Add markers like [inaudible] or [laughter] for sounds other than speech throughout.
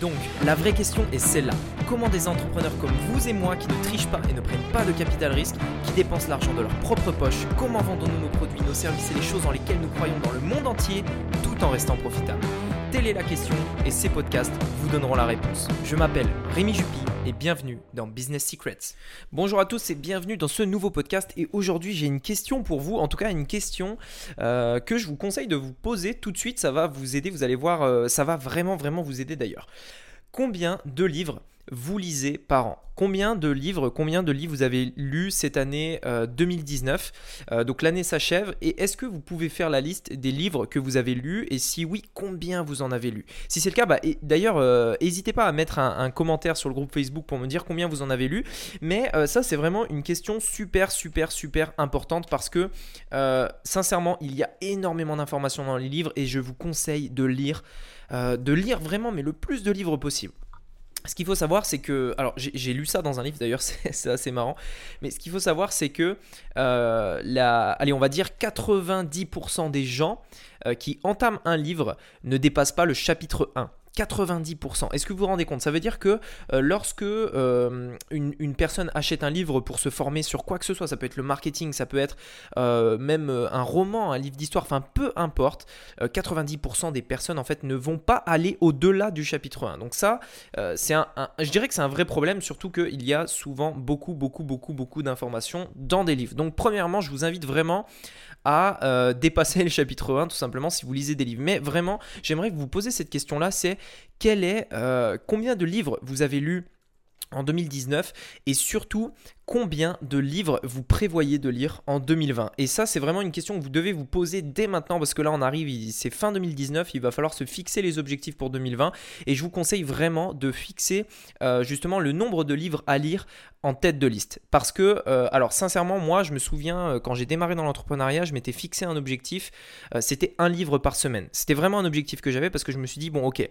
Donc, la vraie question est celle-là. Comment des entrepreneurs comme vous et moi qui ne trichent pas et ne prennent pas de capital risque, qui dépensent l'argent de leur propre poche, comment vendons-nous nos produits, nos services et les choses dans lesquelles nous croyons dans le monde entier tout en restant profitables? Telle est la question et ces podcasts vous donneront la réponse. Je m'appelle Rémi Jupy et bienvenue dans Business Secrets. Bonjour à tous et bienvenue dans ce nouveau podcast et aujourd'hui j'ai une question pour vous, en tout cas une question euh, que je vous conseille de vous poser tout de suite, ça va vous aider, vous allez voir, euh, ça va vraiment vraiment vous aider d'ailleurs. Combien de livres vous lisez par an Combien de livres, combien de livres vous avez lu cette année 2019 euh, euh, Donc l'année s'achève et est-ce que vous pouvez faire la liste des livres que vous avez lus? Et si oui, combien vous en avez lu Si c'est le cas, bah, d'ailleurs, euh, n'hésitez pas à mettre un, commentaire sur le groupe Facebook pour me dire combien vous en avez lu. Mais ça, c'est vraiment une question super, super, super importante parce que sincèrement, il y a énormément d'informations dans les livres et je vous conseille de lire, de lire vraiment, mais le plus de livres possible. Ce qu'il faut savoir, c'est que, alors j'ai lu ça dans un livre d'ailleurs, [laughs] c'est assez marrant, mais ce qu'il faut savoir, c'est que, euh, allez, on va dire 90% des gens euh, qui entament un livre ne dépassent pas le chapitre 1. 90%. Est-ce que vous vous rendez compte? Ça veut dire que euh, lorsque euh, une, personne achète un livre pour se former sur quoi que ce soit, ça peut être le marketing, ça peut être euh, même un roman, un livre d'histoire, enfin peu importe, 90% des personnes en fait ne vont pas aller au-delà du chapitre 1. Donc ça, c'est un, je dirais que c'est un vrai problème, surtout qu'il y a souvent beaucoup, beaucoup, beaucoup, beaucoup d'informations dans des livres. Donc premièrement, je vous invite vraiment à dépasser le chapitre 1 tout simplement si vous lisez des livres. Mais vraiment, j'aimerais que vous posiez cette question-là, c'est quel est, euh, combien de livres vous avez lus en 2019 et surtout combien de livres vous prévoyez de lire en 2020 Et ça, c'est vraiment une question que vous devez vous poser dès maintenant parce que là, on arrive, c'est fin 2019, il va falloir se fixer les objectifs pour 2020 et je vous conseille vraiment de fixer euh, justement le nombre de livres à lire en tête de liste. Parce que, euh, alors sincèrement, moi, je me souviens euh, quand j'ai démarré dans l'entrepreneuriat, je m'étais fixé un objectif, c'était un livre par semaine. C'était vraiment un objectif que j'avais parce que je me suis dit, bon, ok,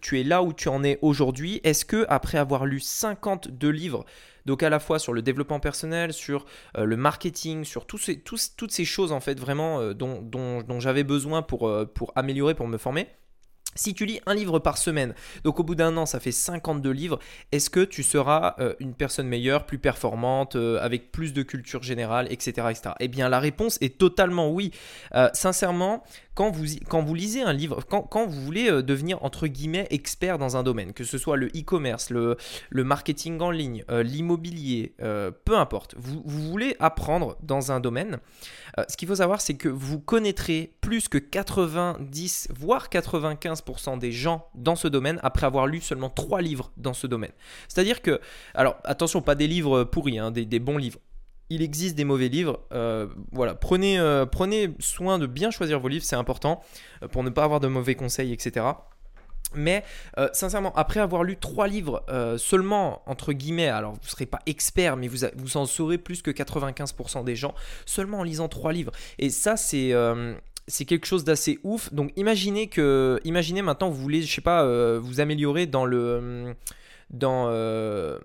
tu es là où tu en es aujourd'hui, est-ce que après avoir lu 52 livres, donc à la fois sur le développement personnel, sur euh, le marketing, sur ces, toutes ces choses en fait vraiment euh, dont, dont, j'avais besoin pour, euh, pour améliorer, pour me former. Si tu lis un livre par semaine, donc au bout d'un an, ça fait 52 livres, est-ce que tu seras une personne meilleure, plus performante, avec plus de culture générale, etc. Eh bien, la réponse est totalement oui. sincèrement, quand vous, lisez un livre, quand, vous voulez euh, devenir entre guillemets expert dans un domaine, que ce soit le e-commerce, le, marketing en ligne, euh, l'immobilier, euh, peu importe, vous, vous, voulez apprendre dans un domaine, ce qu'il faut savoir c'est que vous connaîtrez plus que 90 voire 95% des gens dans ce domaine après avoir lu seulement 3 livres dans ce domaine. C'est-à-dire que, alors attention, pas des livres pourris, hein, des, bons livres il existe des mauvais livres. Euh, voilà, prenez, euh, prenez soin de bien choisir vos livres, c'est important euh, pour ne pas avoir de mauvais conseils, etc. Mais sincèrement, après avoir lu trois livres seulement, entre guillemets, alors vous ne serez pas expert, mais vous, vous en saurez plus que 95% des gens, seulement en lisant trois livres. Et ça, c'est c'est quelque chose d'assez ouf. Donc imaginez que, imaginez maintenant, vous voulez, je sais pas, vous améliorer dans le dans, euh,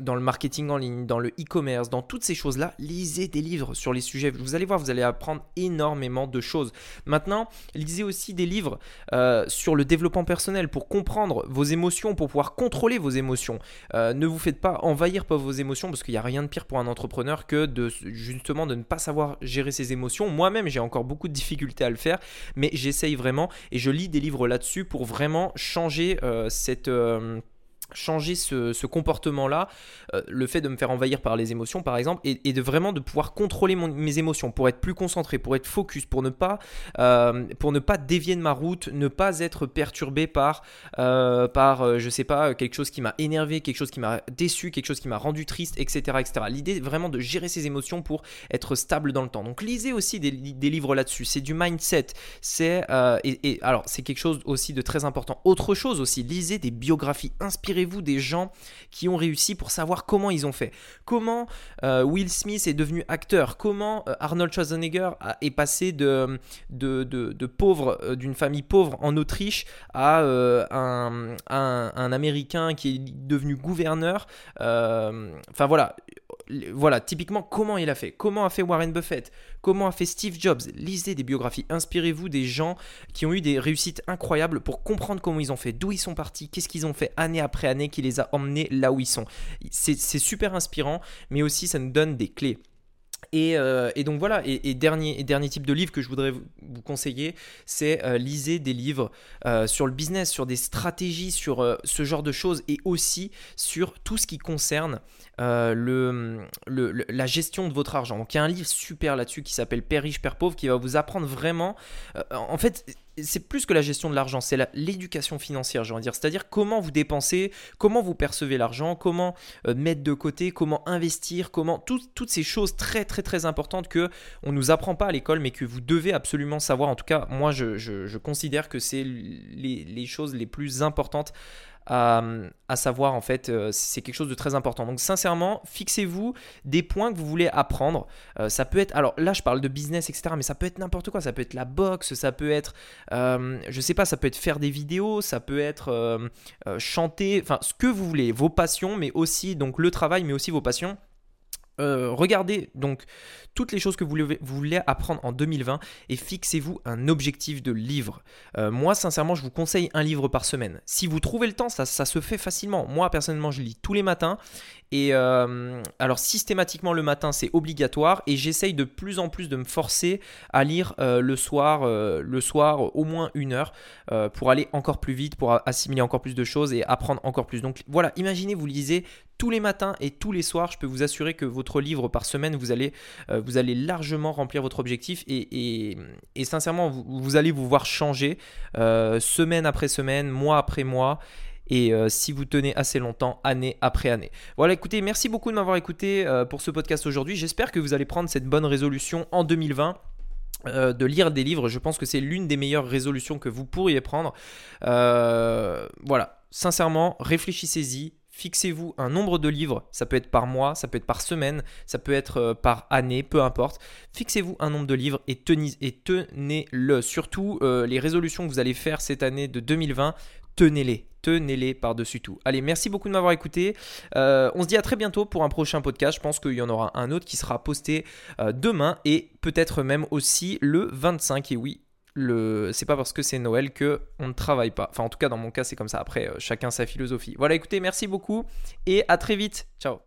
dans le marketing en ligne, dans le e-commerce, dans toutes ces choses-là, lisez des livres sur les sujets. Vous allez voir, vous allez apprendre énormément de choses. Maintenant, lisez aussi des livres euh, sur le développement personnel pour comprendre vos émotions, pour pouvoir contrôler vos émotions. Euh, ne vous faites pas envahir par vos émotions parce qu'il n'y a rien de pire pour un entrepreneur que de justement de ne pas savoir gérer ses émotions. Moi-même, j'ai encore beaucoup de difficultés à le faire, mais j'essaye vraiment et je lis des livres là-dessus pour vraiment changer cette changer ce, comportement-là, euh, le fait de me faire envahir par les émotions par exemple, et, de vraiment de pouvoir contrôler mes émotions pour être plus concentré, pour être focus, pour ne pas, euh, pour ne pas dévier de ma route, ne pas être perturbé par, euh, par je sais pas, quelque chose qui m'a énervé, quelque chose qui m'a déçu, quelque chose qui m'a rendu triste, etc. etc. L'idée vraiment de gérer ses émotions pour être stable dans le temps. Donc lisez aussi des, livres là-dessus, c'est du mindset, c'est, et, c'est quelque chose aussi de très important. Autre chose aussi, lisez des biographies inspirées vous des gens qui ont réussi pour savoir comment ils ont fait. Comment euh, Will Smith est devenu acteur? Comment euh, Arnold Schwarzenegger est passé de, de, de, pauvre, euh, d'une famille pauvre en Autriche à un, un, Américain qui est devenu gouverneur? Enfin voilà, voilà, typiquement, comment il a fait? Comment a fait Warren Buffett? Comment a fait Steve Jobs? Lisez des biographies, inspirez-vous des gens qui ont eu des réussites incroyables pour comprendre comment ils ont fait, d'où ils sont partis, qu'est-ce qu'ils ont fait année après année qui les a emmenés là où ils sont. C'est super inspirant, mais aussi ça nous donne des clés. Euh, et, donc voilà, et, dernier, type de livre que je voudrais vous, conseiller, c'est euh, lisez des livres euh, sur le business, sur des stratégies, sur ce genre de choses, et aussi sur tout ce qui concerne le, la gestion de votre argent. Donc il y a un livre super là-dessus qui s'appelle Père riche, Père pauvre, qui va vous apprendre vraiment... en fait, c'est plus que la gestion de l'argent, c'est l'éducation financière, je veux dire. C'est-à-dire comment vous dépensez, comment vous percevez l'argent, comment euh, mettre de côté, comment investir, comment toutes ces choses très très très importantes que on nous apprend pas à l'école, mais que vous devez absolument savoir. En tout cas, moi, je, considère que c'est les, choses les plus importantes à, savoir en fait, euh, c'est quelque chose de très important. Donc sincèrement, fixez-vous des points que vous voulez apprendre. Euh, ça peut être, alors là je parle de business, etc. Mais ça peut être n'importe quoi. Ça peut être la boxe, ça peut être, euh, je sais pas, ça peut être faire des vidéos, ça peut être chanter, enfin ce que vous voulez, vos passions, mais aussi donc le travail, mais aussi vos passions. Regardez donc toutes les choses que vous voulez, apprendre en 2020 et fixez-vous un objectif de livre. Euh, moi, sincèrement, je vous conseille un livre par semaine. Si vous trouvez le temps, ça, se fait facilement. Moi, personnellement, je lis tous les matins. Et euh, alors, systématiquement, le matin, c'est obligatoire. Et j'essaye de plus en plus de me forcer à lire euh, le soir, le soir au moins une heure pour aller encore plus vite, pour assimiler encore plus de choses et apprendre encore plus. Donc voilà, imaginez, vous lisez tous les matins et tous les soirs. Je peux vous assurer que votre livre par semaine, vous allez allez largement remplir votre objectif et, sincèrement, vous, allez vous voir changer euh, semaine après semaine, mois après mois et euh, si vous tenez assez longtemps, année après année. Voilà, écoutez, merci beaucoup de m'avoir écouté euh, pour ce podcast aujourd'hui. J'espère que vous allez prendre cette bonne résolution en 2020 de lire des livres. Je pense que c'est l'une des meilleures résolutions que vous pourriez prendre. voilà, sincèrement, réfléchissez-y, Fixez-vous un nombre de livres, ça peut être par mois, ça peut être par semaine, ça peut être euh, par année, peu importe. Fixez-vous un nombre de livres et, tenez-le. Surtout euh, les résolutions que vous allez faire cette année de 2020, tenez-les. Tenez-les par-dessus tout. Allez, merci beaucoup de m'avoir écouté. Euh, on se dit à très bientôt pour un prochain podcast. Je pense qu'il y en aura un autre qui sera posté demain et peut-être même aussi le 25. Et oui, le c'est pas parce que c'est Noël que on ne travaille pas. Enfin en tout cas dans mon cas c'est comme ça. Après euh, chacun sa philosophie. Voilà écoutez merci beaucoup et à très vite. Ciao.